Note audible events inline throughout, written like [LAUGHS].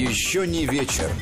Еще не вечер.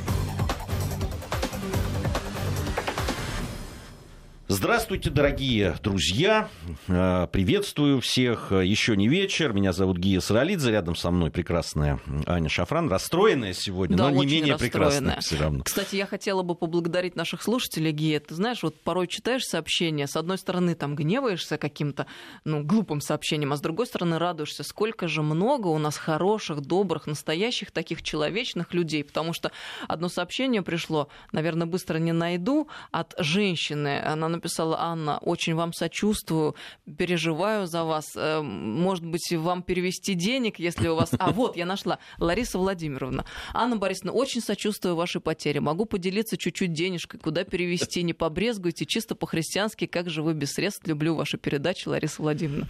Здравствуйте, дорогие друзья. Э, приветствую всех. Еще не вечер. Меня зовут Гия Саралидзе. Рядом со мной прекрасная Аня Шафран. Расстроенная сегодня, да, но не менее прекрасная все равно. Кстати, я хотела бы поблагодарить наших слушателей, Гия. Ты знаешь, вот порой читаешь сообщения, с одной стороны там гневаешься каким-то ну, глупым сообщением, а с другой стороны радуешься, сколько же много у нас хороших, добрых, настоящих таких человечных людей. Потому что одно сообщение пришло, наверное, быстро не найду, от женщины. Она написала, Анна, очень вам сочувствую, переживаю за вас. Э, Может быть, вам перевести денег, если у вас... [LAUGHS] А, вот, я нашла. Лариса Владимировна. Анна Борисовна, очень сочувствую вашей потере. Могу поделиться чуть-чуть денежкой, куда перевести, не побрезгуйте, чисто по-христиански, как же вы без средств. Люблю ваши передачи, Лариса Владимировна.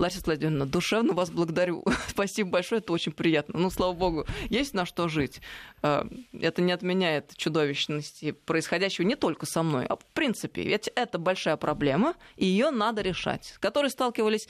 Лариса Владимировна, душевно вас благодарю. [LAUGHS] Спасибо большое, это очень приятно. Ну, слава богу, есть на что жить. Э, Это не отменяет чудовищности происходящего не только со мной, а в принципе. Ведь это большая проблема, и ее надо решать, с которой сталкивались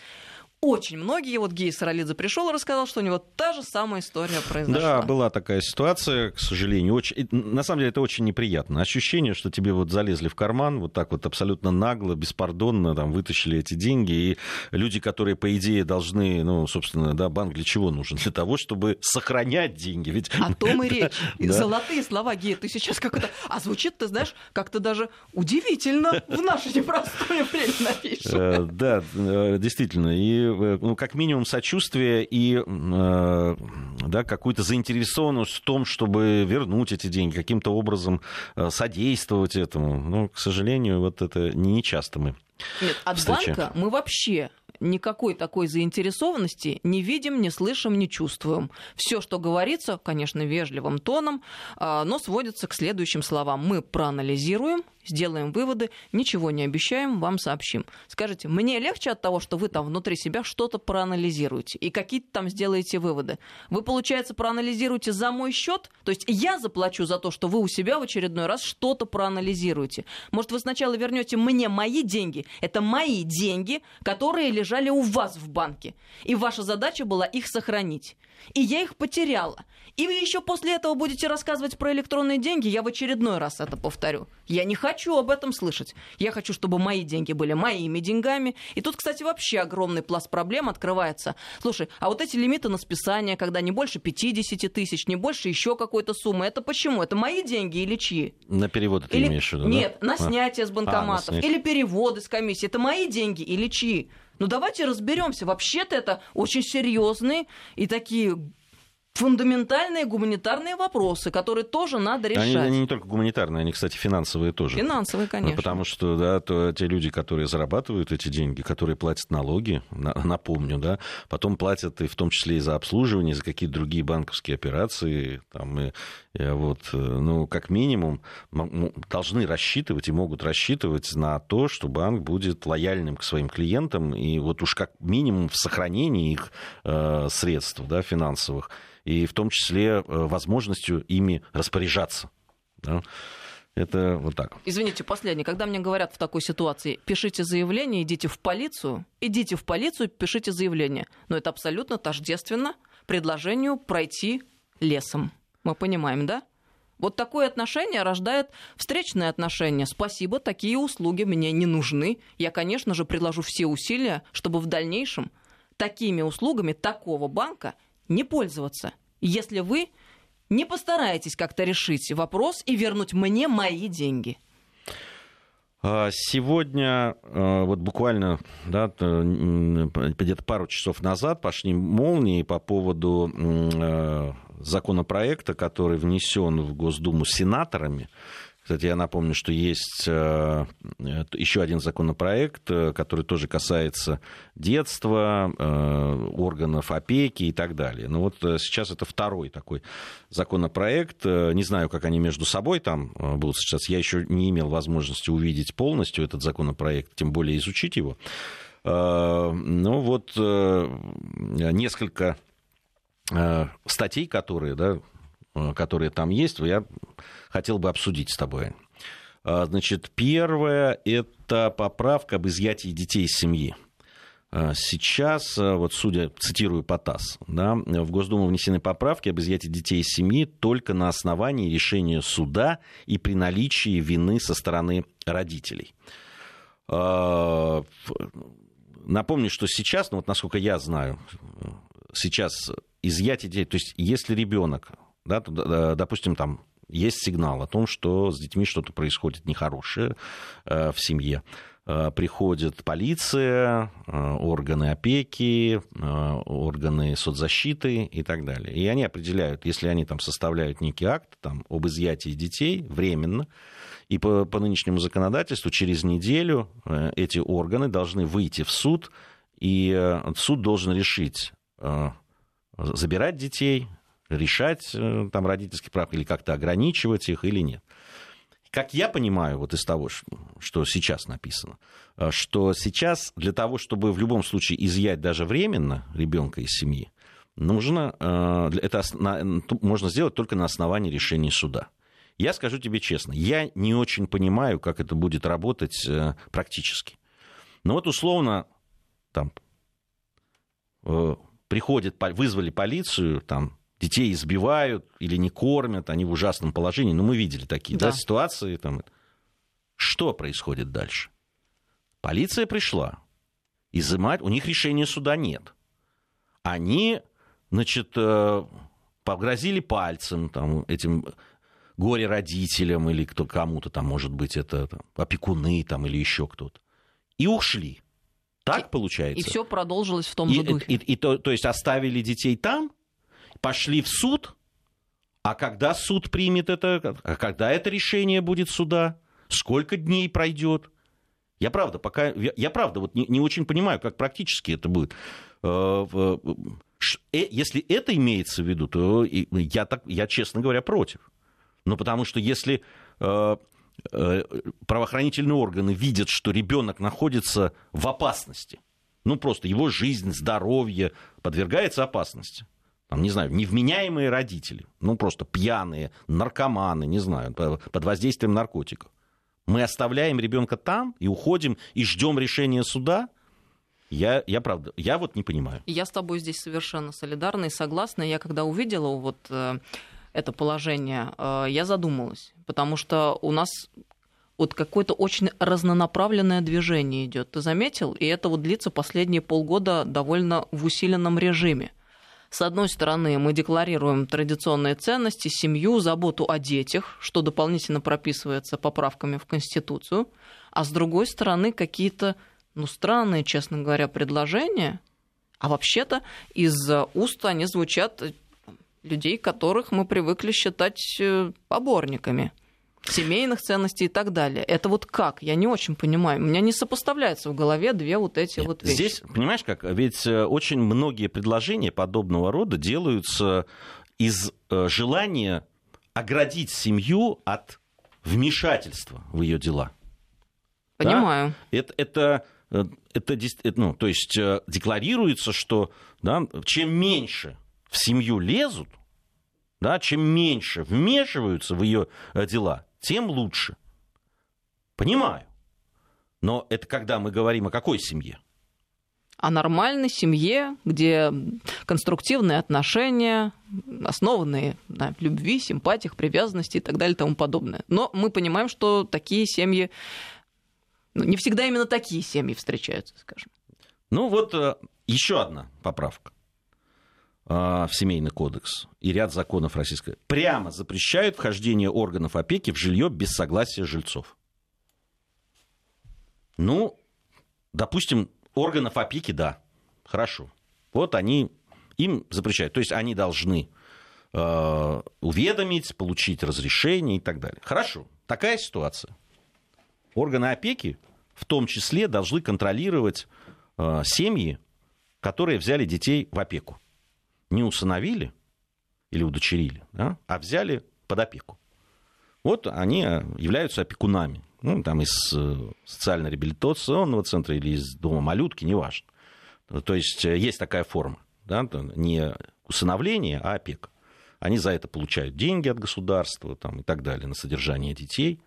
очень многие. Вот Гей Саралидзе пришел и рассказал, что у него та же самая история произошла. Да, была такая ситуация, к сожалению. Очень... На самом деле это очень неприятно. Ощущение, что тебе вот залезли в карман, вот так вот абсолютно нагло, беспардонно там вытащили эти деньги. И люди, которые, по идее, должны, ну, собственно, да, банк для чего нужен? Для того, чтобы сохранять деньги. Ведь... О том и речь. [LAUGHS] Да. Золотые слова, Гея, ты сейчас как это... А звучит, ты знаешь, как-то даже удивительно в наше непростое время напишешь. Э, Да, э, действительно. И, ну, как минимум, сочувствие и э, да, какую-то заинтересованность в том, чтобы вернуть эти деньги, каким-то образом э, содействовать этому. Но, к сожалению, вот это не часто мы Нет, от встречаем. банка мы вообще никакой такой заинтересованности не видим, не слышим, не чувствуем. Все, что говорится, конечно, вежливым тоном, а, но сводится к следующим словам. Мы проанализируем, сделаем выводы, ничего не обещаем, вам сообщим. Скажите, мне легче от того, что вы там внутри себя что-то проанализируете и какие-то там сделаете выводы. Вы, получается, проанализируете за мой счет, то есть я заплачу за то, что вы у себя в очередной раз что-то проанализируете. Может, вы сначала вернете мне мои деньги? Это мои деньги, которые лежали у вас в банке. И ваша задача была их сохранить. И я их потеряла. И вы еще после этого будете рассказывать про электронные деньги, я в очередной раз это повторю. Я не хочу об этом слышать. Я хочу, чтобы мои деньги были моими деньгами. И тут, кстати, вообще огромный пласт проблем открывается. Слушай, а вот эти лимиты на списание, когда не больше 50 тысяч, не больше еще какой-то суммы, это почему? Это мои деньги или чьи? На переводы ты Или- имеешь в виду, да? Нет, на А. снятие с А, банкоматов. на снятие. Или переводы с комиссии. Это мои деньги или чьи? Ну давайте разберемся. Вообще-то это очень серьезные и такие фундаментальные гуманитарные вопросы, которые тоже надо Они, решать. они не только гуманитарные, они, кстати, финансовые тоже. Финансовые, Ну, конечно. Потому что, да, то, те люди, которые зарабатывают эти деньги, которые платят налоги, на- напомню, да, потом платят и в том числе и за обслуживание, за какие-то другие банковские операции, там, и, и вот, э, ну, как минимум, должны рассчитывать и могут рассчитывать на то, что банк будет лояльным к своим клиентам, и вот уж как минимум в сохранении их э, средств, да, финансовых, и в том числе э, возможностью ими распоряжаться. да. Это вот так. Извините, последний. Когда мне говорят в такой ситуации, пишите заявление, идите в полицию, идите в полицию, пишите заявление. Но это абсолютно тождественно предложению пройти лесом. Мы понимаем, да? Вот такое отношение рождает встречное отношение. Спасибо, такие услуги мне не нужны. Я, конечно же, предложу все усилия, чтобы в дальнейшем такими услугами такого банка не пользоваться. Если вы не постараетесь как-то решить вопрос и вернуть мне мои деньги. А, Сегодня, э, вот буквально да, где-то пару часов назад пошли молнии по поводу э, законопроекта, который внесен в Госдуму сенаторами. Кстати, я напомню, что есть э, э, еще один законопроект, э, который тоже касается детства, органов опеки и так далее. Но вот э, сейчас это второй такой законопроект. Не знаю, как они между собой там будут сейчас. Я еще не имел возможности увидеть полностью этот законопроект, тем более изучить его. Ну вот несколько статей, которые, да, которые там есть, я хотел бы обсудить с тобой. А, Значит, первое – это поправка об изъятии детей из семьи. э, Сейчас, вот судя, цитирую ПАТАС, да, в Госдуму внесены поправки об изъятии детей из семьи только на основании решения суда и при наличии вины со стороны родителей. Напомню, что сейчас, ну вот насколько я знаю, сейчас изъятие детей, то есть если ребенок, да, допустим, там есть сигнал о том, что с детьми что-то происходит нехорошее э, в семье. Э, приходит полиция, э, органы опеки, органы соцзащиты и так далее. И они определяют, если они там составляют некий акт там, об изъятии детей временно, и по, по нынешнему законодательству через неделю эти органы должны выйти в суд, и суд должен решить, забирать детей, решать э, там родительских прав или как-то ограничивать их или нет. Как я понимаю, вот из того, что сейчас написано, э, что сейчас для того, чтобы в любом случае изъять даже временно ребенка из семьи, нужно, э, это можно сделать только на основании решения суда. Я скажу тебе честно, я не очень понимаю, как это будет работать практически. Но вот условно, там, приходит, вызвали полицию, там, детей избивают или не кормят, они в ужасном положении. Ну, мы видели такие да. Да, ситуации. Там. Что происходит дальше? Полиция пришла. Изымать, у них решения суда нет. Они, значит, э, погрозили пальцем там, этим горе-родителям или кто кому-то там, может быть, это там, опекуны там, или еще кто-то. И ушли. Так получается. И все продолжилось в том и, же духе. И, и, и то, то есть оставили детей там, пошли в суд, а когда суд примет это, а когда это решение будет суда, сколько дней пройдет? Я правда пока, я, правда вот не, не очень понимаю, как практически это будет. Э, э, если это имеется в виду, то я, так, я честно говоря, против. Ну, потому что если э, правоохранительные органы видят, что ребенок находится в опасности, ну, просто его жизнь, здоровье подвергается опасности, там, не знаю, невменяемые родители, ну просто пьяные, наркоманы, не знаю, под воздействием наркотиков. Мы оставляем ребенка там и уходим и ждем решения суда. Я, я правда, я вот не понимаю. Я с тобой здесь совершенно солидарна и согласна. Я когда увидела вот э, это положение, э, я задумалась, потому что у нас вот какое-то очень разнонаправленное движение идет. Ты заметил? И это вот длится последние полгода довольно в усиленном режиме. С одной стороны, мы декларируем традиционные ценности, семью, заботу о детях, что дополнительно прописывается поправками в Конституцию, а с другой стороны, какие-то ну, странные, честно говоря, предложения, а вообще-то из уст они звучат людей, которых мы привыкли считать э, поборниками семейных ценностей и так далее. Это вот как? Я не очень понимаю. У меня не сопоставляются в голове две вот эти Нет, вот вещи. Здесь, понимаешь как, ведь э, очень многие предложения подобного рода делаются из э, желания оградить семью от вмешательства в ее дела. Понимаю. Да? Это, это, э, это, ну, то есть декларируется, что да, чем меньше в семью лезут, да, чем меньше вмешиваются в ее дела, тем лучше. Понимаю. Но это когда мы говорим о какой семье? О нормальной семье, где конструктивные отношения, основанные на любви, симпатиях, привязанности и так далее и тому подобное. Но мы понимаем, что такие семьи, ну, не всегда именно такие семьи встречаются, скажем. Ну вот э, еще одна поправка. А, в Семейный кодекс и ряд законов российской прямо запрещают вхождение органов опеки в жилье без согласия жильцов. Ну, допустим, органов опеки, да, хорошо. Вот они им запрещают. То есть они должны э, уведомить, получить разрешение и так далее. Хорошо, такая ситуация. Органы опеки в том числе должны контролировать э, семьи, которые взяли детей в опеку не усыновили или удочерили, да, а взяли под опеку. Вот они э, являются опекунами. Ну, там из э, социально-реабилитационного центра или из дома малютки, неважно. То есть э, есть такая форма. Да, не усыновление, а опека. Они за это получают деньги от государства там, и так далее на содержание детей.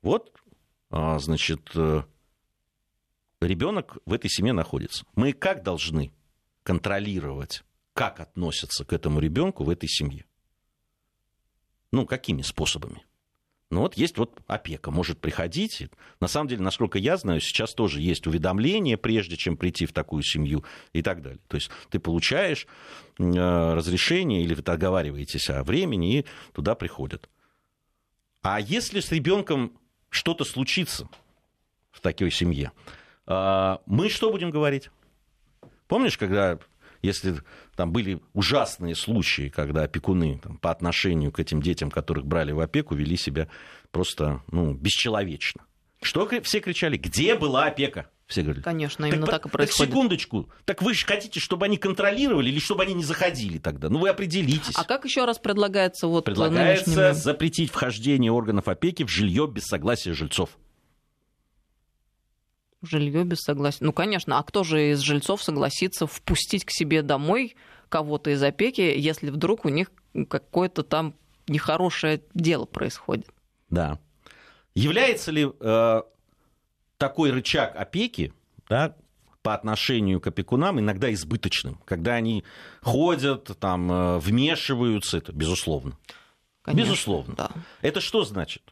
Вот, а, значит, ребенок в этой семье находится. Мы как должны контролировать, как относятся к этому ребенку в этой семье? Ну, какими способами? Ну вот есть вот опека, может приходить. На самом деле, насколько я знаю, сейчас тоже есть уведомление, прежде чем прийти в такую семью и так далее. То есть ты получаешь э, разрешение или вы договариваетесь о времени, и туда приходят. А если с ребенком что-то случится в такой семье, э, мы что будем говорить? Помнишь, когда если там были ужасные случаи, когда опекуны там, по отношению к этим детям, которых брали в опеку, вели себя просто ну, бесчеловечно. Что все кричали? Где была опека? Все говорили. Конечно, именно так, так и происходит. Так секундочку. Так вы же хотите, чтобы они контролировали или чтобы они не заходили тогда? Ну вы определитесь. А как еще раз предлагается вот Предлагается нынешними... запретить вхождение органов опеки в жилье без согласия жильцов. Жилье без согласия. Ну, конечно, а кто же из жильцов согласится впустить к себе домой кого-то из опеки, если вдруг у них какое-то там нехорошее дело происходит? Да. Является ли э, такой рычаг опеки да, по отношению к опекунам иногда избыточным, когда они ходят, там, э, вмешиваются, это безусловно. Конечно, безусловно. Да. Это что значит?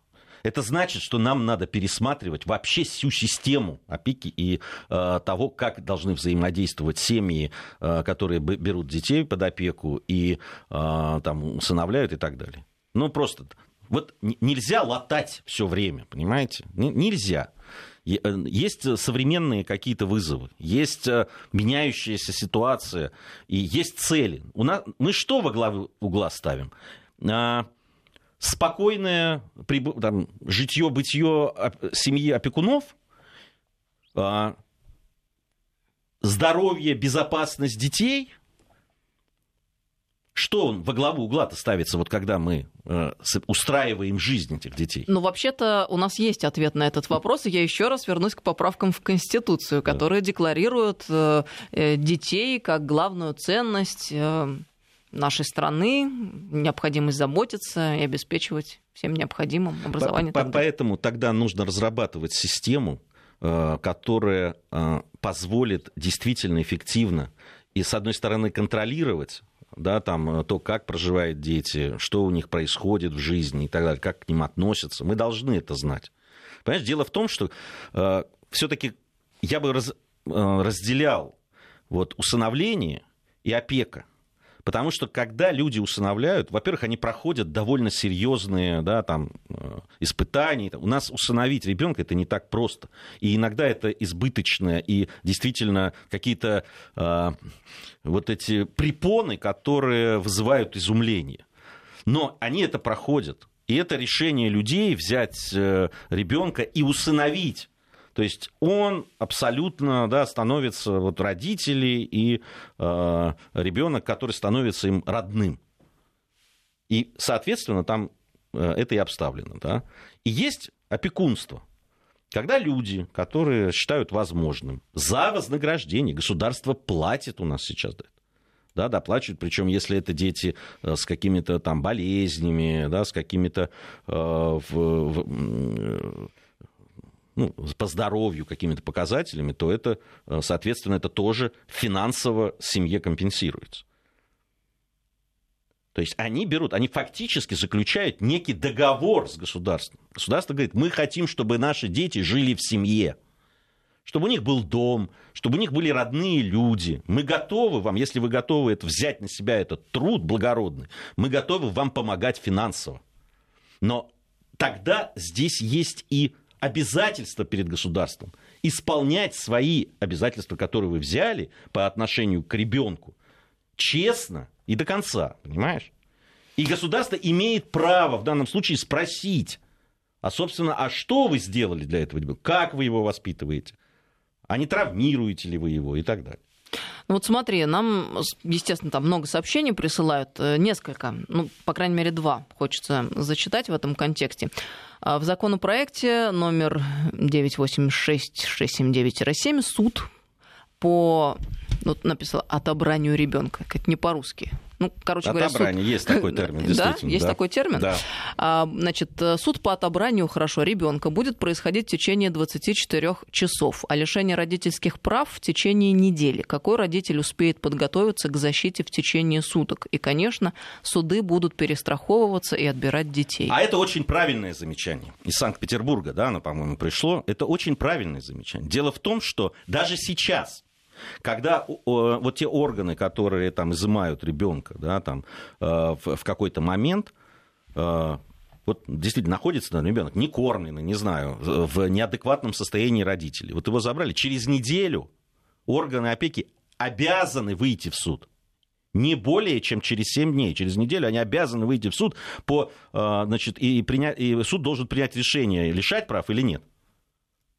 Это значит, что нам надо пересматривать вообще всю систему опеки и э, того, как должны взаимодействовать семьи, э, которые берут детей под опеку и э, там усыновляют и так далее. Ну, просто вот нельзя латать все время, понимаете? Нельзя. Э, есть современные какие-то вызовы, есть э, меняющаяся ситуация, и есть цели. У нас, мы что во главу угла ставим? Спокойное там, житье-бытие семьи опекунов, а, здоровье, безопасность детей. Что он во главу угла-то ставится, вот когда мы э, устраиваем жизнь этих детей? Ну, вообще-то у нас есть ответ на этот вопрос, и я еще раз вернусь к поправкам в Конституцию, которые да. декларируют э, э, детей как главную ценность нашей страны, необходимость заботиться и обеспечивать всем необходимым образование. По, по, поэтому тогда нужно разрабатывать систему, э, которая э, позволит действительно эффективно и, с одной стороны, контролировать да, там, э, то, как проживают дети, что у них происходит в жизни и так далее, как к ним относятся. Мы должны это знать. Понимаешь, дело в том, что э, все-таки я бы раз, э, разделял вот, усыновление и опека – Потому что когда люди усыновляют, во-первых, они проходят довольно серьезные да, там, э, испытания. У нас усыновить ребенка это не так просто. И иногда это избыточное и действительно какие-то э, вот эти препоны, которые вызывают изумление. Но они это проходят. И это решение людей взять э, ребенка и усыновить то есть он абсолютно да, становится вот родители и э, ребенок, который становится им родным. И, соответственно, там э, это и обставлено. Да? И есть опекунство. Когда люди, которые считают возможным, за вознаграждение, государство платит у нас сейчас да, доплачивают, причем если это дети э, с какими-то там болезнями, да, с какими-то э, в, в, ну, по здоровью какими-то показателями, то это, э, соответственно, это тоже финансово семье компенсируется. То есть они берут, они фактически заключают некий договор с государством. Государство говорит, мы хотим, чтобы наши дети жили в семье, чтобы у них был дом, чтобы у них были родные люди. Мы готовы вам, если вы готовы это взять на себя этот труд благородный, мы готовы вам помогать финансово. Но тогда здесь есть и обязательства перед государством, исполнять свои обязательства, которые вы взяли по отношению к ребенку, честно и до конца, понимаешь? И государство имеет право в данном случае спросить, а, собственно, а что вы сделали для этого ребенка? Как вы его воспитываете? А не травмируете ли вы его и так далее? Ну вот смотри, нам, естественно, там много сообщений присылают, э, несколько, ну, по крайней мере, два хочется зачитать в этом контексте. А в законопроекте номер 986-679-7 суд по, вот написал, отобранию ребенка, это не по-русски, Ну, короче отобрание, говоря, суд... есть такой [LAUGHS] термин, действительно. Да, есть да. такой термин. Да. А, значит, суд по отобранию хорошо ребенка будет происходить в течение 24 часов, а лишение родительских прав в течение недели. Какой родитель успеет подготовиться к защите в течение суток? И, конечно, суды будут перестраховываться и отбирать детей. А это очень правильное замечание. Из Санкт-Петербурга, да, оно, по-моему, пришло. Это очень правильное замечание. Дело в том, что даже сейчас когда вот те органы, которые там изымают ребенка, да, там, э, в, в какой-то момент, э, вот действительно находится там ребенок не кормленный, не знаю, в неадекватном состоянии родителей. Вот его забрали. Через неделю органы опеки обязаны выйти в суд. Не более, чем через 7 дней. Через неделю они обязаны выйти в суд по, э, значит, и, принять, и суд должен принять решение, лишать прав или нет.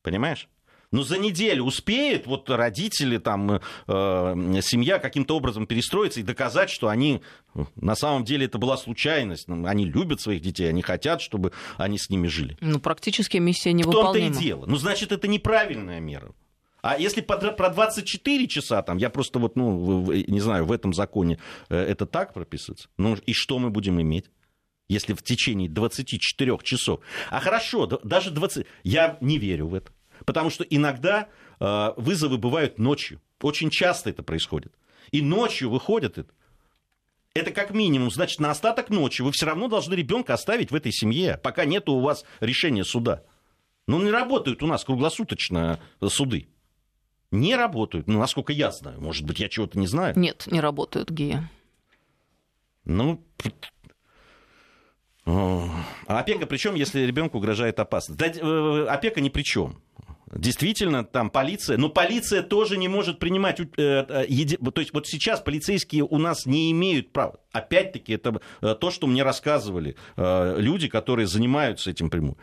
Понимаешь? Но за неделю успеет вот родители, там, э, семья каким-то образом перестроиться и доказать, что они, на самом деле это была случайность. Они любят своих детей, они хотят, чтобы они с ними жили. Ну, практически миссия невыполнима. В том-то и дело. Ну, значит, это неправильная мера. А если про 24 часа, там, я просто вот, ну, не знаю, в этом законе э, это так прописывается, ну, и что мы будем иметь? Если в течение 24 часов. А хорошо, даже 20... Я не верю в это. Потому что иногда э, вызовы бывают ночью. Очень часто это происходит. И ночью выходят это. Это как минимум, значит, на остаток ночи вы все равно должны ребенка оставить в этой семье, пока нет у вас решения суда. Ну, не работают у нас круглосуточно суды. Не работают, ну, насколько я знаю. Может быть, я чего-то не знаю. Нет, не работают, Гия. Ну, а опека причем, если ребенку угрожает опасность? Да, э, опека ни при чем. Действительно, там полиция, но полиция тоже не может принимать, э, э, то есть вот сейчас полицейские у нас не имеют права. Опять-таки, это э, то, что мне рассказывали люди, которые занимаются этим прямым.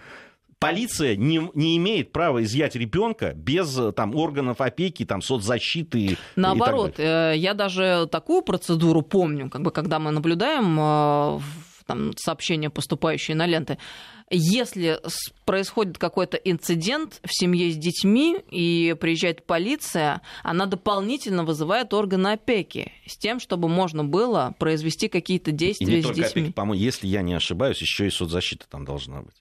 Полиция не, не имеет права изъять ребенка без там, органов опеки, там, соцзащиты. Наоборот, э, я даже такую процедуру помню, как бы, когда мы наблюдаем там, сообщения, поступающие на ленты. Если происходит какой-то инцидент в семье с детьми и приезжает полиция, она дополнительно вызывает органы опеки с тем, чтобы можно было произвести какие-то действия и не с только детьми. Опеки, по-моему, если я не ошибаюсь, еще и соцзащита там должна быть.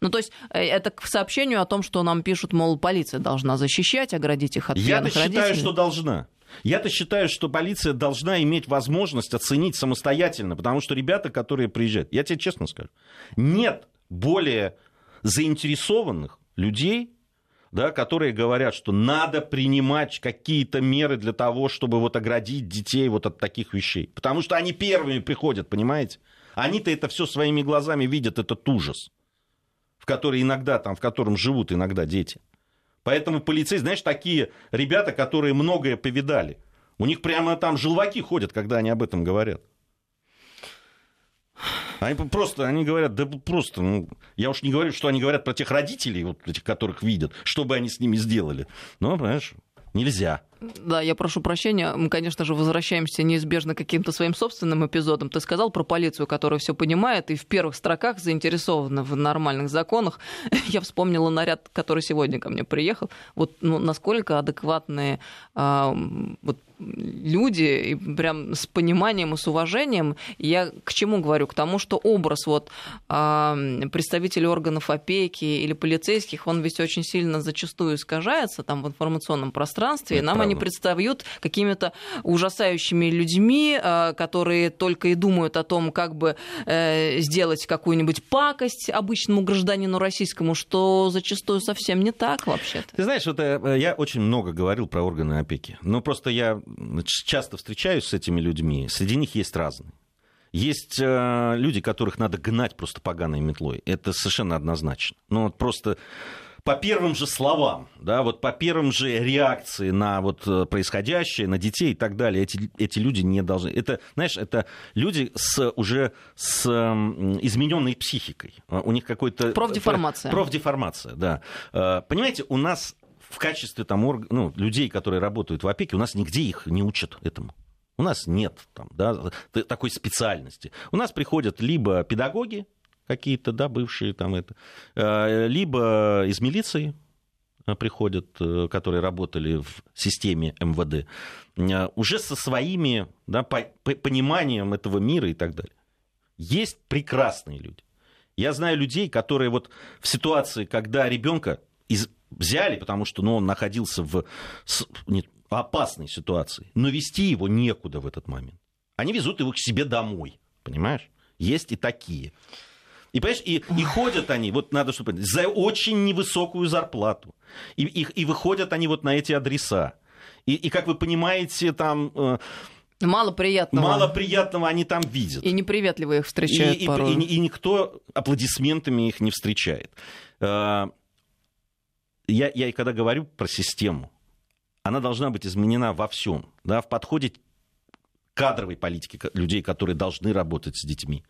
Ну, то есть э, это к сообщению о том, что нам пишут, мол, полиция должна защищать, оградить их от считаю, родителей. что должна. Я-то считаю, что полиция должна иметь возможность оценить самостоятельно, потому что ребята, которые приезжают, я тебе честно скажу, нет более заинтересованных людей, да, которые говорят, что надо принимать какие-то меры для того, чтобы вот оградить детей вот от таких вещей. Потому что они первыми приходят, понимаете? Они-то это все своими глазами видят, этот ужас, в который иногда, там, в котором живут иногда дети. Поэтому полицейские, знаешь, такие ребята, которые многое повидали. У них прямо там желваки ходят, когда они об этом говорят. Они просто, они говорят, да просто, ну, я уж не говорю, что они говорят про тех родителей, вот этих, которых видят, что бы они с ними сделали. Но, понимаешь, нельзя. Да, я прошу прощения. Мы, конечно же, возвращаемся неизбежно к каким-то своим собственным эпизодам. Ты сказал про полицию, которая все понимает и в первых строках заинтересована в нормальных законах. [LAUGHS] Я вспомнила наряд, который сегодня ко мне приехал. Вот ну, насколько адекватные э, вот, люди, и прям с пониманием и с уважением. Я к чему говорю? К тому, что образ вот э, представителей органов опеки или полицейских, он ведь очень сильно зачастую искажается там в информационном пространстве. Это и нам правда. они предстают какими-то ужасающими людьми, э, которые только и думают о том, как бы э, сделать какую-нибудь пакость обычному гражданину российскому, что зачастую совсем не так вообще-то. Ты знаешь, вот э, я очень много говорил про органы опеки. Но просто я часто встречаюсь с этими людьми, среди них есть разные. Есть э, люди, которых надо гнать просто поганой метлой. Это совершенно однозначно. Ну, вот просто по первым же словам, да, вот по первым же реакции на вот э, происходящее, на детей и так далее, эти, эти люди не должны. Это, знаешь, это люди с, уже с измененной психикой. У них какой-то... Профдеформация. Профдеформация, да. Э, понимаете, у нас в качестве там, орг... ну, людей, которые работают в опеке, у нас нигде их не учат этому. У нас нет там, да, такой специальности. У нас приходят либо педагоги какие-то, да, бывшие там это, э, либо из милиции, приходят, которые работали в системе МВД, уже со своими да, пониманием этого мира и так далее. Есть прекрасные люди. Я знаю людей, которые вот в ситуации, когда ребенка из... взяли, потому что ну, он находился в не, опасной ситуации, но вести его некуда в этот момент. Они везут его к себе домой, понимаешь? Есть и такие. И, понимаешь, и, и ходят они, вот надо чтобы за очень невысокую зарплату. И, и, и выходят они вот на эти адреса. И, и как вы понимаете, там э, Мало приятного. Мало приятного они там видят. И неприветливо их встречают и, порой. И, и, и никто аплодисментами их не встречает. А, я, я и когда говорю про систему, она должна быть изменена во всем. Да, в подходе кадровой политики людей, которые должны работать с детьми.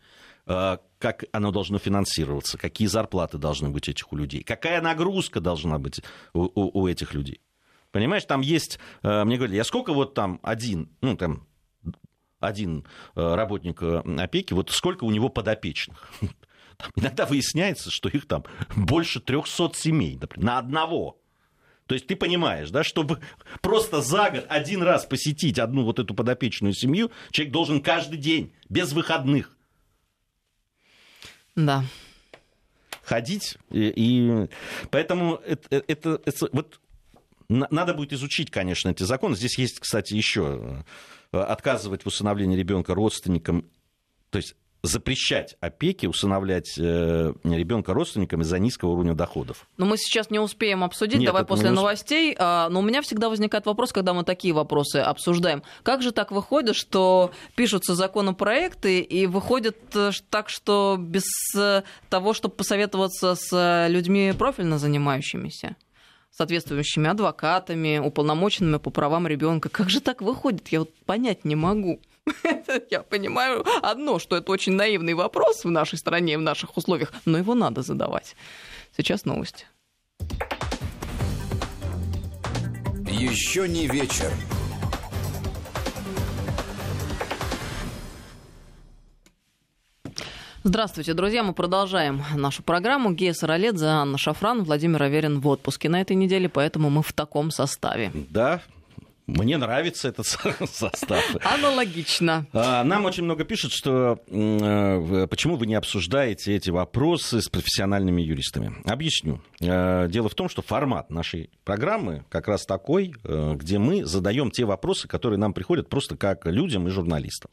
А, как оно должно финансироваться, какие зарплаты должны быть этих у людей, какая нагрузка должна быть у, у, у этих людей. Понимаешь, там есть, а, мне говорили, я сколько вот там один, ну там один э, работник э, опеки, вот сколько у него подопечных. [LAUGHS] [LAUGHS] Иногда выясняется, что их там больше 300 семей, например, на одного. То есть ты понимаешь, да, чтобы просто за год один раз посетить одну вот эту подопечную семью, человек должен каждый день, без выходных. Да. Ходить. И, и поэтому это, э, это, это, вот надо будет изучить, конечно, эти законы. Здесь есть, кстати, еще Э, отказывать в усыновлении ребенка родственникам, то есть запрещать опеки, усыновлять э, ребенка родственникам из-за низкого уровня доходов. Но мы сейчас не успеем обсудить, Нет, давай после усп... новостей. А, но у меня всегда возникает вопрос, когда мы такие вопросы обсуждаем. Как же так выходит, что пишутся законопроекты и выходит э, так, что без того, чтобы посоветоваться с людьми профильно занимающимися? соответствующими адвокатами, уполномоченными по правам ребенка. Как же так выходит? Я вот понять не могу. [LAUGHS] Я понимаю одно, что это очень наивный вопрос в нашей стране, в наших условиях, но его надо задавать. Сейчас новости. Еще не вечер. Здравствуйте, друзья. Мы продолжаем нашу программу. Гея Сараледзе, Анна Шафран, Владимир Аверин в отпуске на этой неделе, поэтому мы в таком составе. Да, мне нравится этот [LAUGHS] состав. Аналогично. А, нам очень много пишут, что э, почему вы не обсуждаете эти вопросы с профессиональными юристами. Объясню. Э, дело в том, что формат нашей программы как раз такой, э, где мы задаем те вопросы, которые нам приходят просто как людям и журналистам.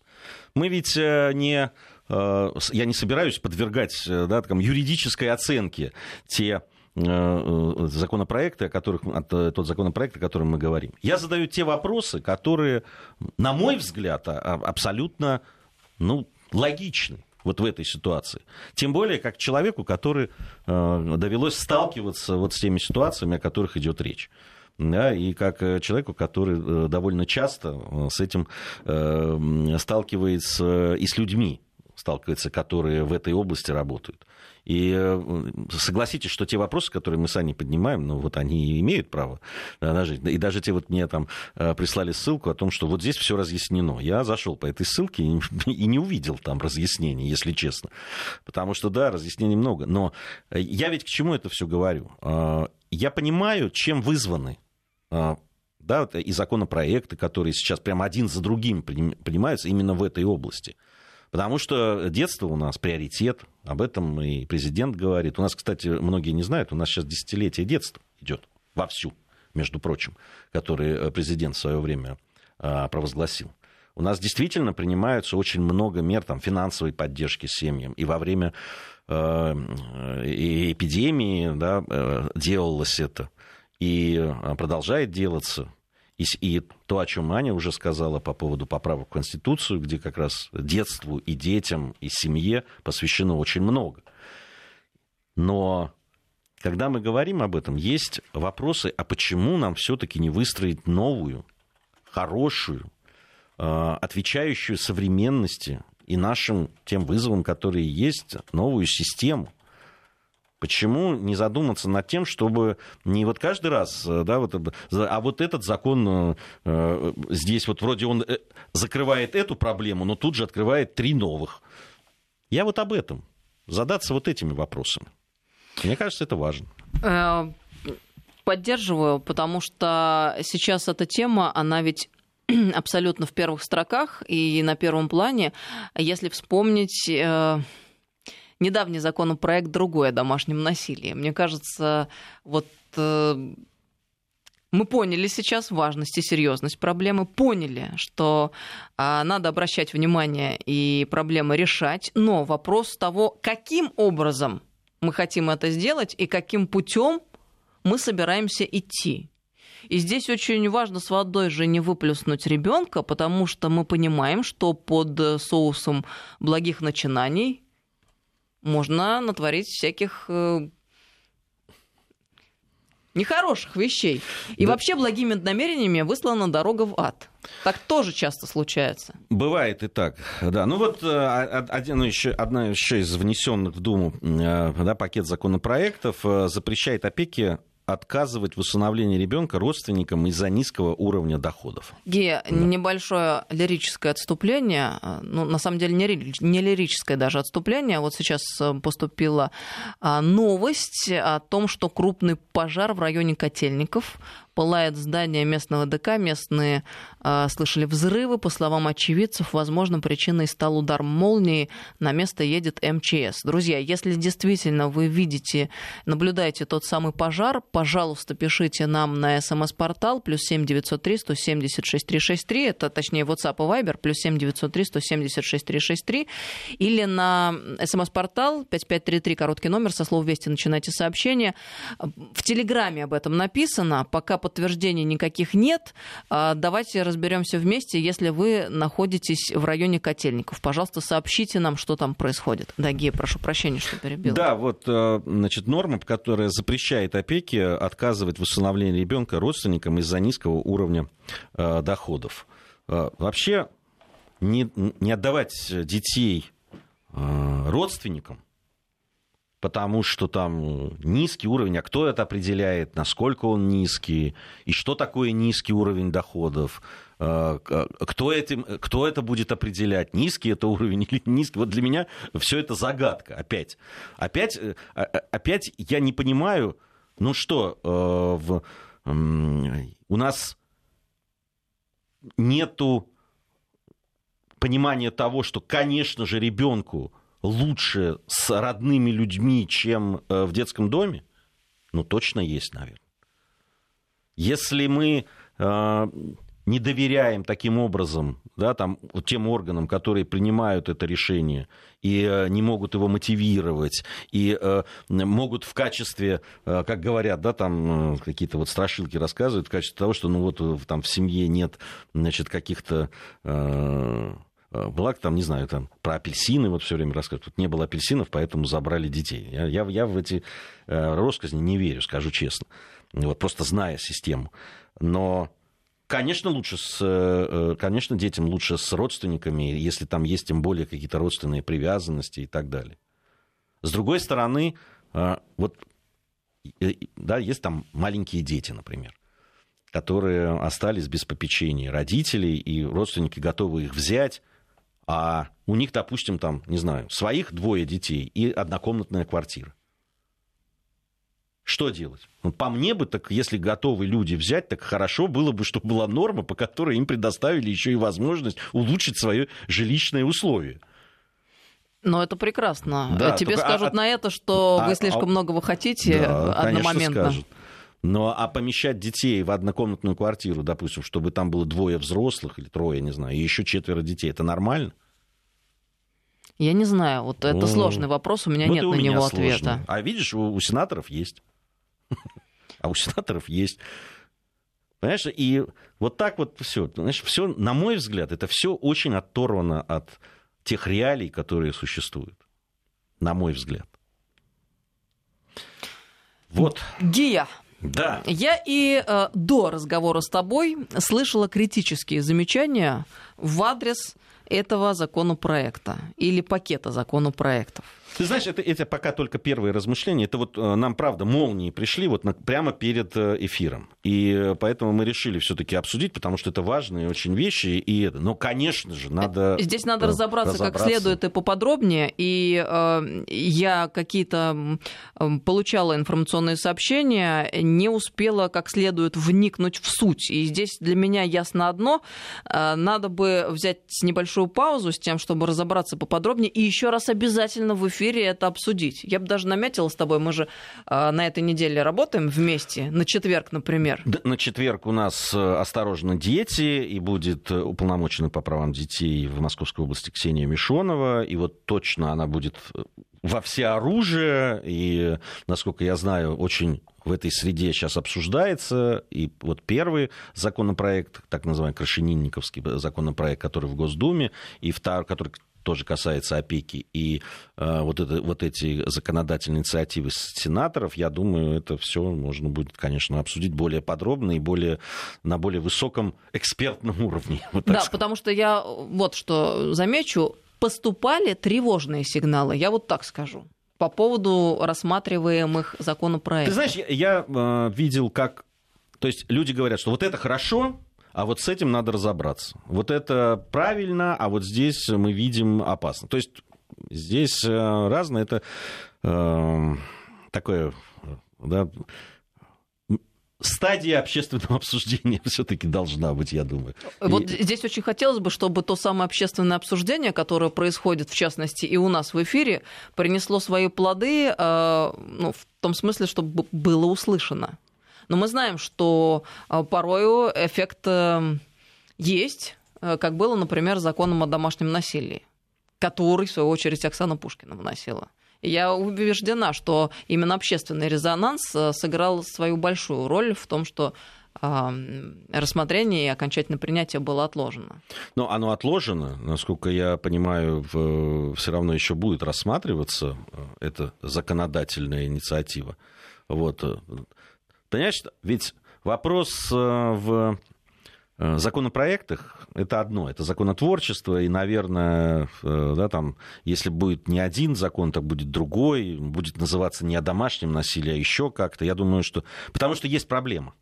Мы ведь не я не собираюсь подвергать да, там, юридической оценке те законопроекты, о которых, тот законопроект, о котором мы говорим. Я задаю те вопросы, которые, на мой взгляд, а, а, абсолютно ну, логичны вот в этой ситуации. Тем более, как человеку, который довелось сталкиваться вот с теми ситуациями, о которых идет речь. Да, и как человеку, который довольно часто с этим сталкивается и с людьми, сталкивается, которые в этой области работают. И э, согласитесь, что те вопросы, которые мы сами поднимаем, ну вот они имеют право да, жить. И даже те вот мне там э, прислали ссылку о том, что вот здесь все разъяснено. Я зашел по этой ссылке [LAUGHS] и не увидел там разъяснений, если честно. Потому что, да, разъяснений много. Но я ведь к чему это все говорю? Я понимаю, чем вызваны да, и законопроекты, которые сейчас прямо один за другим принимаются именно в этой области – Потому что детство у нас приоритет, об этом и президент говорит. У нас, кстати, многие не знают, у нас сейчас десятилетие детства идет вовсю, между прочим, который э, президент в свое время а, провозгласил. У нас действительно принимаются очень много мер там, финансовой поддержки семьям. И во время э, эпидемии да, э, делалось это. И продолжает делаться. И, и то, о чем Аня уже сказала по поводу поправок в Конституцию, где как раз детству и детям, и семье посвящено очень много. Но когда мы говорим об этом, есть вопросы, а почему нам все-таки не выстроить новую, хорошую, а, отвечающую современности и нашим тем вызовам, которые есть, новую систему? Почему не задуматься над тем, чтобы не вот каждый раз, э, да, вот, а вот этот закон э, э, здесь вот вроде он закрывает эту проблему, но тут же открывает три новых. Я вот об этом. Задаться вот этими вопросами. Мне кажется, это важно поддерживаю, потому что сейчас эта тема, она ведь [CLEARS THROAT] абсолютно в первых строках и на первом плане. Если вспомнить э, недавний законопроект другой о домашнем насилии, мне кажется, вот э, мы поняли сейчас важность и серьезность проблемы, поняли, что а, надо обращать внимание и проблемы решать, но вопрос того, каким образом мы хотим это сделать и каким путем мы собираемся идти. И здесь очень важно с водой же не выплюснуть ребенка, потому что мы понимаем, что под соусом благих начинаний можно натворить всяких э, нехороших вещей. И да. вообще благими намерениями выслана дорога в ад. Так тоже часто случается. Бывает и так, да. Ну вот э, один, еще, одна еще из внесенных в Думу э, да, пакет законопроектов запрещает опеки отказывать в усыновлении ребенка родственникам из-за низкого уровня доходов. Гея, да. небольшое лирическое отступление, ну, на самом деле не лирическое даже отступление. Вот сейчас э, поступила а, новость о том, что крупный пожар в районе Котельников пылает здание местного ДК, местные э, слышали взрывы. По словам очевидцев, возможно, причиной стал удар молнии. На место едет МЧС. Друзья, если действительно вы видите, наблюдаете тот самый пожар, пожалуйста, пишите нам на смс-портал плюс 7 903 176 363, это точнее WhatsApp и Viber, плюс 7 903 176 363, или на смс-портал 5533, короткий номер, со слов «Вести» начинайте сообщение. В Телеграме об этом написано, пока подтверждений никаких нет. А, давайте разберемся вместе, если вы находитесь в районе Котельников. Пожалуйста, сообщите нам, что там происходит. Да, прошу прощения, что перебил. Да, вот э, значит, норма, которая запрещает опеке отказывать в усыновлении ребенка родственникам из-за низкого уровня э, доходов. Э, вообще не, не отдавать детей родственникам потому что там низкий уровень, а кто это определяет, насколько он низкий, и что такое низкий уровень доходов, э, кто, этим, кто это будет определять, низкий это уровень [LAUGHS] или низкий. Вот для меня все это загадка опять. Опять, э, а, а, опять я не понимаю, ну что, э, в, у нас нету понимания того, что, конечно же, ребенку лучше с родными людьми, чем э, в детском доме? Ну, точно есть, наверное. Если мы э, не доверяем таким образом да, там, тем органам, которые принимают это решение, и э, не могут его мотивировать, и э, могут в качестве, э, как говорят, да, там э, какие-то вот страшилки рассказывают, в качестве того, что ну, вот, там в семье нет значит, каких-то... Э, была там, не знаю, там про апельсины вот все время рассказывают. Тут не было апельсинов, поэтому забрали детей. Я, я, я в эти э, россказни не верю, скажу честно. Вот, просто зная систему. Но, конечно, лучше с, э, конечно, детям лучше с родственниками, если там есть тем более какие-то родственные привязанности и так далее. С другой стороны, вот, да, есть там маленькие дети, например которые остались без попечения родителей, и родственники готовы их взять, а у них, допустим, там, не знаю, своих двое детей и однокомнатная квартира. Что делать? Ну, по мне бы, так если готовы люди взять, так хорошо было бы, чтобы была норма, по которой им предоставили еще и возможность улучшить свои жилищные условия. Но это прекрасно. Да, Тебе только, скажут а, на это, что а, вы слишком а, многого хотите да, одномоментно. Скажут. Но а помещать детей в однокомнатную квартиру, допустим, чтобы там было двое взрослых или трое, не знаю, и еще четверо детей, это нормально? Я не знаю, вот это ну, сложный вопрос, у меня вот нет у на меня него сложный. ответа. А видишь, у, у сенаторов есть. [LAUGHS] А у сенаторов есть. Понимаешь, и вот так вот все. Знаешь, все, на мой взгляд, это все очень оторвано от тех реалий, которые существуют. На мой взгляд. Вот. Гия, да. Я и э, до разговора с тобой слышала критические замечания в адрес этого законопроекта или пакета законопроектов. Ты знаешь, это, это пока только первые размышления. Это вот э, нам, правда, молнии пришли вот на, прямо перед э, эфиром. И э, поэтому мы решили все-таки обсудить, потому что это важные очень вещи. И это, но, конечно же, надо... Здесь надо разобраться, разобраться. как следует и поподробнее. И э, я какие-то получала информационные сообщения, не успела как следует вникнуть в суть. И здесь для меня ясно одно. Надо бы взять небольшую паузу с тем, чтобы разобраться поподробнее. И еще раз обязательно в эфире это обсудить. Я бы даже наметила с тобой, мы же э, на этой неделе работаем вместе, на четверг, например. На четверг у нас э, «Осторожно, дети», и будет э, уполномочена по правам детей в Московской области Ксения Мишонова, и вот точно она будет во всеоружие, и, насколько я знаю, очень в этой среде сейчас обсуждается. И вот первый законопроект, так называемый Крашенинниковский законопроект, который в Госдуме, и второй, который тоже касается опеки, и э, вот, это, вот эти законодательные инициативы сенаторов, я думаю, это все можно будет, конечно, обсудить более подробно и более, на более высоком экспертном уровне. Вот да, сказать. потому что я вот что замечу, поступали тревожные сигналы, я вот так скажу по поводу рассматриваемых законопроектов. Ты знаешь, я, я э, видел, как... То есть люди говорят, что вот это хорошо, а вот с этим надо разобраться. Вот это правильно, а вот здесь мы видим опасно. То есть здесь э, разное, это э, такое, да, стадия общественного [LAUGHS] обсуждения все-таки должна быть, я думаю. Вот и... здесь очень хотелось бы, чтобы то самое общественное обсуждение, которое происходит, в частности, и у нас в эфире, принесло свои плоды, э, ну, в том смысле, чтобы было услышано. Но мы знаем, что а, порою эффект э, есть, э, как было, например, с законом о домашнем насилии, который, в свою очередь, Оксана Пушкина вносила. Я убеждена, что именно общественный резонанс э, сыграл свою большую роль в том, что рассмотрение и окончательное принятие было отложено. Но оно отложено, насколько я понимаю, все равно еще будет рассматриваться эта законодательная инициатива. Вот. Понимаешь, ведь вопрос э, в э, законопроектах это одно, это законотворчество, и, наверное, э, да, там, если будет не один закон, то будет другой, будет называться не о домашнем насилии, а еще как-то. Я думаю, что... Потому что есть проблема.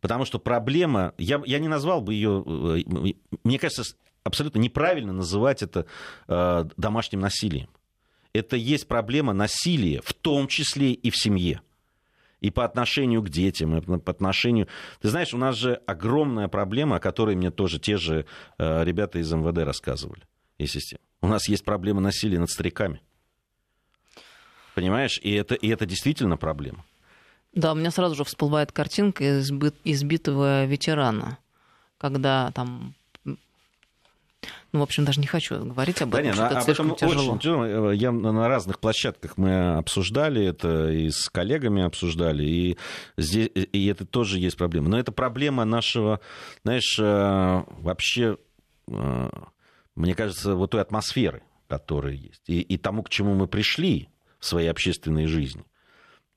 Потому что проблема, я, я не назвал бы ее, мне кажется, абсолютно неправильно называть это домашним насилием. Это есть проблема насилия, в том числе и в семье и по отношению к детям, и по отношению... Ты знаешь, у нас же огромная проблема, о которой мне тоже те же э, ребята из МВД рассказывали. Естественно. У нас есть проблема насилия над стариками. Понимаешь? И это, и это действительно проблема. Да, у меня сразу же всплывает картинка избитого ветерана, когда там ну, в общем, даже не хочу говорить об этом, да нет, что это слишком тяжело. Очень тяжело. Я на разных площадках мы обсуждали это, и с коллегами обсуждали, и, здесь, и это тоже есть проблема. Но это проблема нашего, знаешь, э, вообще, э, мне кажется, вот той атмосферы, которая есть, и, и тому, к чему мы пришли в своей общественной жизни.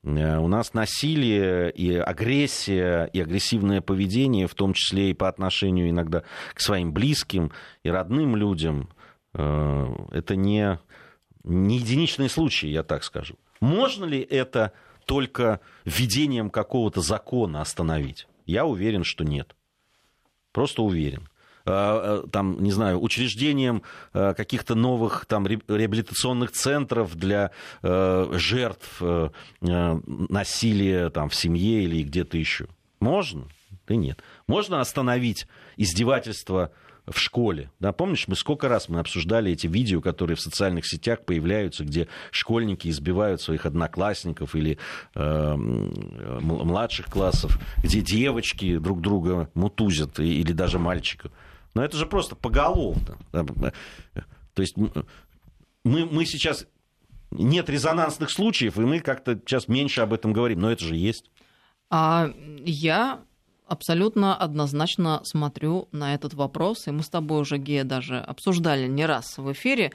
Э, у нас насилие и агрессия, и агрессивное поведение, в том числе и по отношению иногда к своим близким и родным людям, э, это не, не единичные случаи, я так скажу. Можно ли это только введением какого-то закона остановить? Я уверен, что нет. Просто уверен. Э, э, там, не знаю, учреждением э, каких-то новых там, реабилитационных центров для жертв насилия там, в семье или где-то еще. Можно? Да нет. Можно остановить издевательство в школе. Да, помнишь, мы сколько раз мы обсуждали эти видео, которые в социальных сетях появляются, где школьники избивают своих одноклассников или э, младших классов, где девочки друг друга мутузят или даже мальчиков. Но это же просто поголовно. То есть мы, мы сейчас... Нет резонансных случаев, и мы как-то сейчас меньше об этом говорим. Но это же есть. А я абсолютно однозначно смотрю на этот вопрос, и мы с тобой уже, Гея, даже обсуждали не раз в эфире.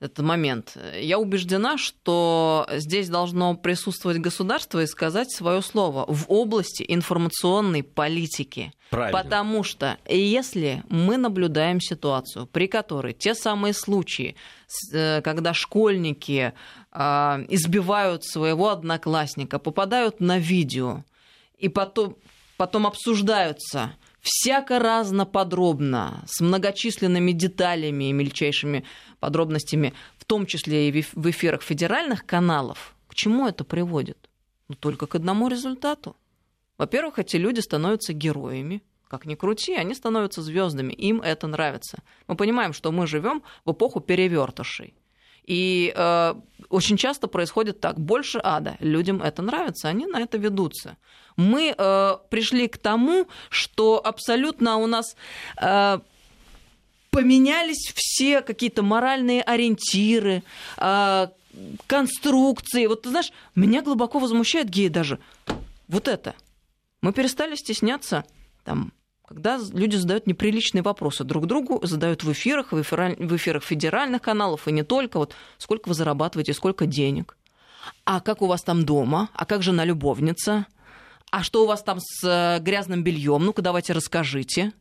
Этот момент. Я убеждена, что здесь должно присутствовать государство и сказать свое слово в области информационной политики. Правильно. Потому что если мы наблюдаем ситуацию, при которой те самые случаи, э, когда школьники а, избивают своего одноклассника, попадают на видео, и потом, потом обсуждаются всяко разно подробно, с многочисленными деталями и мельчайшими подробностями, в том числе и в эфирах федеральных каналов, к чему это приводит? Ну, только к одному результату. Во-первых, эти люди становятся героями. Как ни крути, они становятся звездами. Им это нравится. Мы понимаем, что мы живем в эпоху перевертышей. И э, очень часто происходит так. Больше ада. Людям это нравится, они на это ведутся. Мы э, пришли к тому, что абсолютно у нас э, поменялись все какие-то моральные ориентиры, э, конструкции. Вот ты знаешь, меня глубоко возмущает геи даже вот это. Мы перестали стесняться там когда люди задают неприличные вопросы друг другу, задают в эфирах, в, эфирах федеральных каналов, и не только, вот сколько вы зарабатываете, сколько денег, а как у вас там дома, а как жена любовница, а что у вас там с э, грязным бельем, ну-ка давайте расскажите.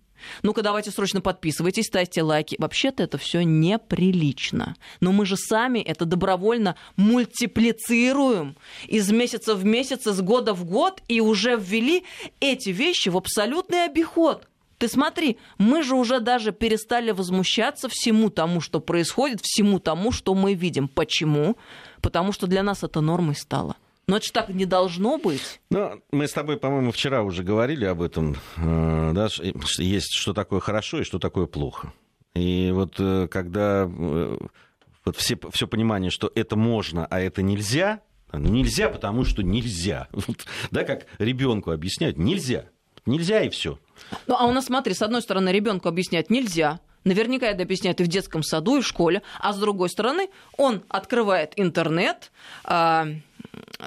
Ну-ка, давайте срочно подписывайтесь, ставьте лайки. Вообще-то это все неприлично. Но мы же сами это добровольно мультиплицируем из месяца в месяц, из года в год, и уже ввели эти вещи в абсолютный обиход. Ты смотри, мы же уже даже перестали возмущаться всему тому, что происходит, всему тому, что мы видим. Почему? Потому что для нас это нормой стало. Но это же так не должно быть. Ну, мы с тобой, по-моему, вчера уже говорили об этом. Э, да, есть что такое хорошо и что такое плохо. И вот э, когда э, вот все, все понимание, что это можно, а это нельзя, ну, нельзя, потому что нельзя. Вот, да, как ребенку объяснять, нельзя. Нельзя и все. Ну, а у нас, смотри, с одной стороны, ребенку объяснять нельзя, Наверняка это объясняют и в детском саду, и в школе. А с другой стороны, он открывает интернет, а,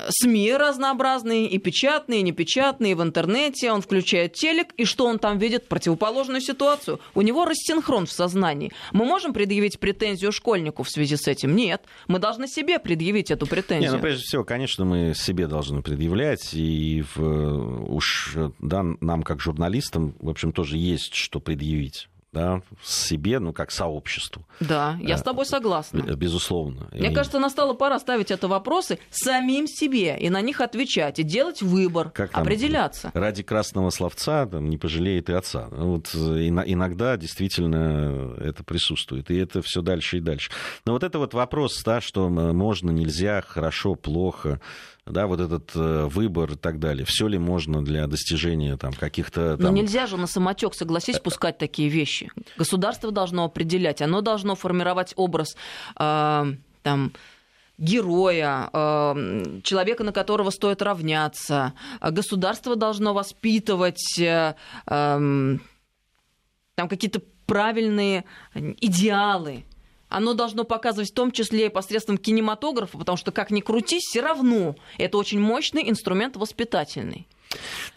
СМИ разнообразные, и печатные, и непечатные, и в интернете. Он включает телек, и что он там видит? Противоположную ситуацию. У него рассинхрон в сознании. Мы можем предъявить претензию школьнику в связи с этим? Нет. Мы должны себе предъявить эту претензию. Не, ну, прежде всего, конечно, мы себе должны предъявлять. И в, уж да, нам, как журналистам, в общем, тоже есть что предъявить да, себе, ну, как сообществу. Да, я с э, тобой согласна. Безусловно. Мне и... кажется, настало пора ставить это вопросы самим себе и на них отвечать, и делать выбор, как там, определяться. Ради красного словца там, не пожалеет и отца. Вот э, иногда действительно это присутствует, и это все дальше и дальше. Но вот это вот вопрос, да, что можно, нельзя, хорошо, плохо, да, вот этот э, выбор и так далее. Все ли можно для достижения там, каких-то... Там... Но нельзя же на самотек, согласись, пускать такие вещи. Государство должно определять, оно должно формировать образ э, там, героя, э, человека, на которого стоит равняться. Государство должно воспитывать э, э, там какие-то правильные идеалы оно должно показывать в том числе и посредством кинематографа, потому что, как ни крутись, все равно это очень мощный инструмент воспитательный.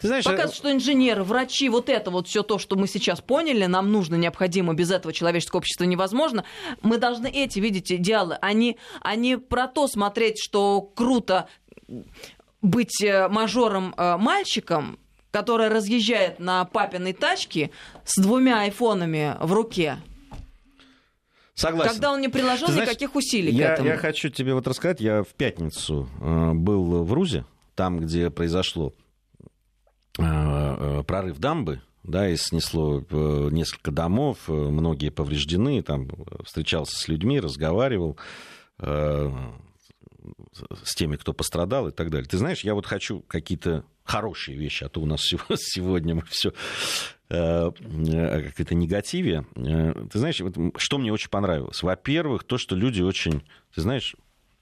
Ты знаешь, Показывает, э, что инженеры, врачи, вот это вот все то, что мы сейчас поняли, нам нужно, необходимо, без этого человеческое общество невозможно. Мы должны эти видеть идеалы, а не, а не про то смотреть, что круто быть э, мажором-мальчиком, э, который разъезжает на папиной тачке с двумя айфонами в руке. Согласен. Когда он не приложил знаешь, никаких усилий я, к этому. Я хочу тебе вот рассказать. Я в пятницу э, был в Рузе, там, где произошло э, э, прорыв дамбы, да, и снесло несколько домов, многие повреждены, там встречался с людьми, разговаривал с теми, кто пострадал и так далее. Ты знаешь, я вот хочу какие-то хорошие вещи, а то у нас [LAUGHS] сегодня мы все Э, э, как-то негативе. Э, ты знаешь, вот, что мне очень понравилось? Во-первых, то, что люди очень, ты знаешь,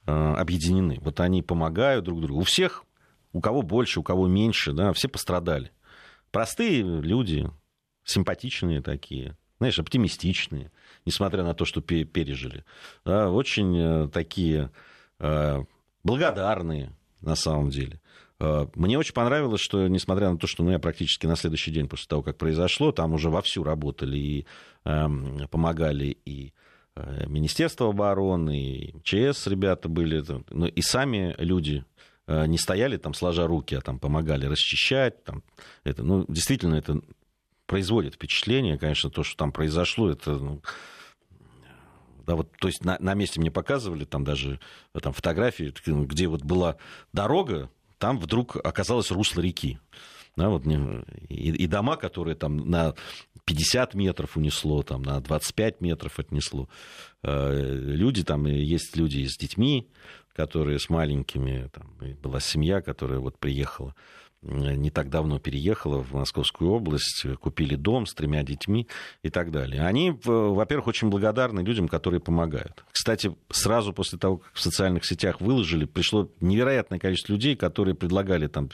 объединены. Вот они помогают друг другу. У всех, у кого больше, у кого меньше, да, все пострадали. Простые люди, симпатичные такие, знаешь, оптимистичные, несмотря на то, что пережили. Да, очень такие благодарные на самом деле. Э, мне очень понравилось, что, несмотря на то, что ну, я практически на следующий день после того, как произошло, там уже вовсю работали и э, помогали и Министерство обороны, и МЧС ребята были, ну, и сами люди не стояли там сложа руки, а там помогали расчищать. Там, это, ну, действительно, это производит впечатление, конечно, то, что там произошло, это ну, да, вот, то есть на, на месте мне показывали там даже там, фотографии, где вот была дорога, там вдруг оказалось русло реки. Да, вот, и, и дома, которые там на 50 метров унесло, там, на 25 метров отнесло. Э, люди там, есть люди с детьми, которые с маленькими, там, была семья, которая вот приехала не так давно переехала в Московскую область, купили дом с тремя детьми и так далее. Они, во-первых, очень благодарны людям, которые помогают. Кстати, сразу после того, как в социальных сетях выложили, пришло невероятное количество людей, которые предлагали там Э,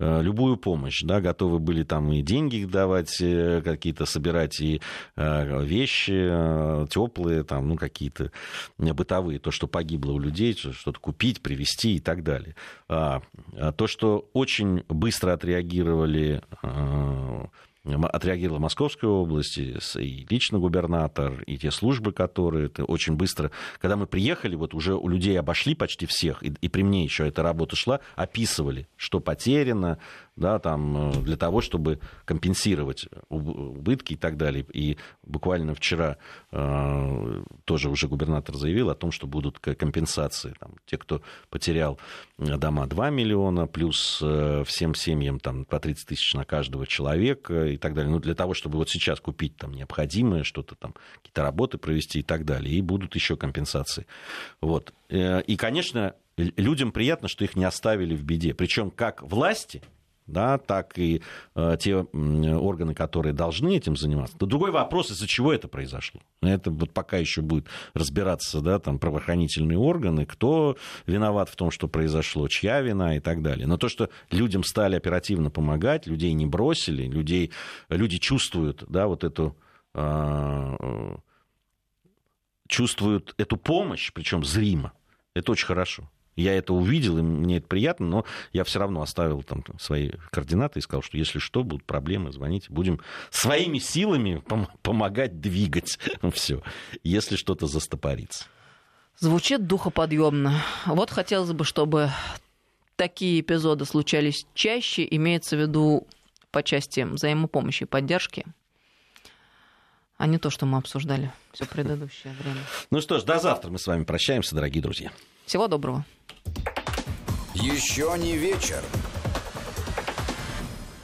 любую помощь, да, готовы были там и деньги давать э, какие-то, собирать и э, вещи теплые, там, ну, какие-то бытовые, то, что погибло у людей, что-то купить, привезти и так далее. А, а то, что очень быстро отреагировали отреагировала Московская область, и лично губернатор, и те службы, которые это очень быстро. Когда мы приехали, вот уже у людей обошли почти всех, и, и при мне еще эта работа шла, описывали, что потеряно, да, там, э, для того, чтобы компенсировать убытки и так далее. И буквально вчера э, тоже уже губернатор заявил о том, что будут компенсации. Там, те, кто потерял э, дома 2 миллиона, плюс э, всем семьям там, по 30 тысяч на каждого человека и так далее. Ну, для того, чтобы вот сейчас купить там необходимое, что-то там, какие-то работы провести и так далее. И будут еще компенсации. Вот. Э, и, конечно, людям приятно, что их не оставили в беде. Причем как власти, да, так и э, те органы, которые должны этим заниматься. Но другой вопрос, из-за чего это произошло. Это вот пока еще будет разбираться, да, там, правоохранительные органы, кто виноват в том, что произошло, чья вина и так далее. Но то, что людям стали оперативно помогать, людей не бросили, людей, люди чувствуют, да, вот эту э, чувствуют эту помощь, причем зримо. Это очень хорошо. Я это увидел, и мне это приятно, но я все равно оставил там свои координаты и сказал, что если что, будут проблемы, звоните. Будем своими силами пом- помогать двигать [LAUGHS] все, если что-то застопорится. Звучит духоподъемно. Вот хотелось бы, чтобы такие эпизоды случались чаще, имеется в виду по части взаимопомощи и поддержки, а не то, что мы обсуждали все предыдущее время. Ну что ж, до завтра мы с вами прощаемся, дорогие друзья. Всего доброго. Еще не вечер.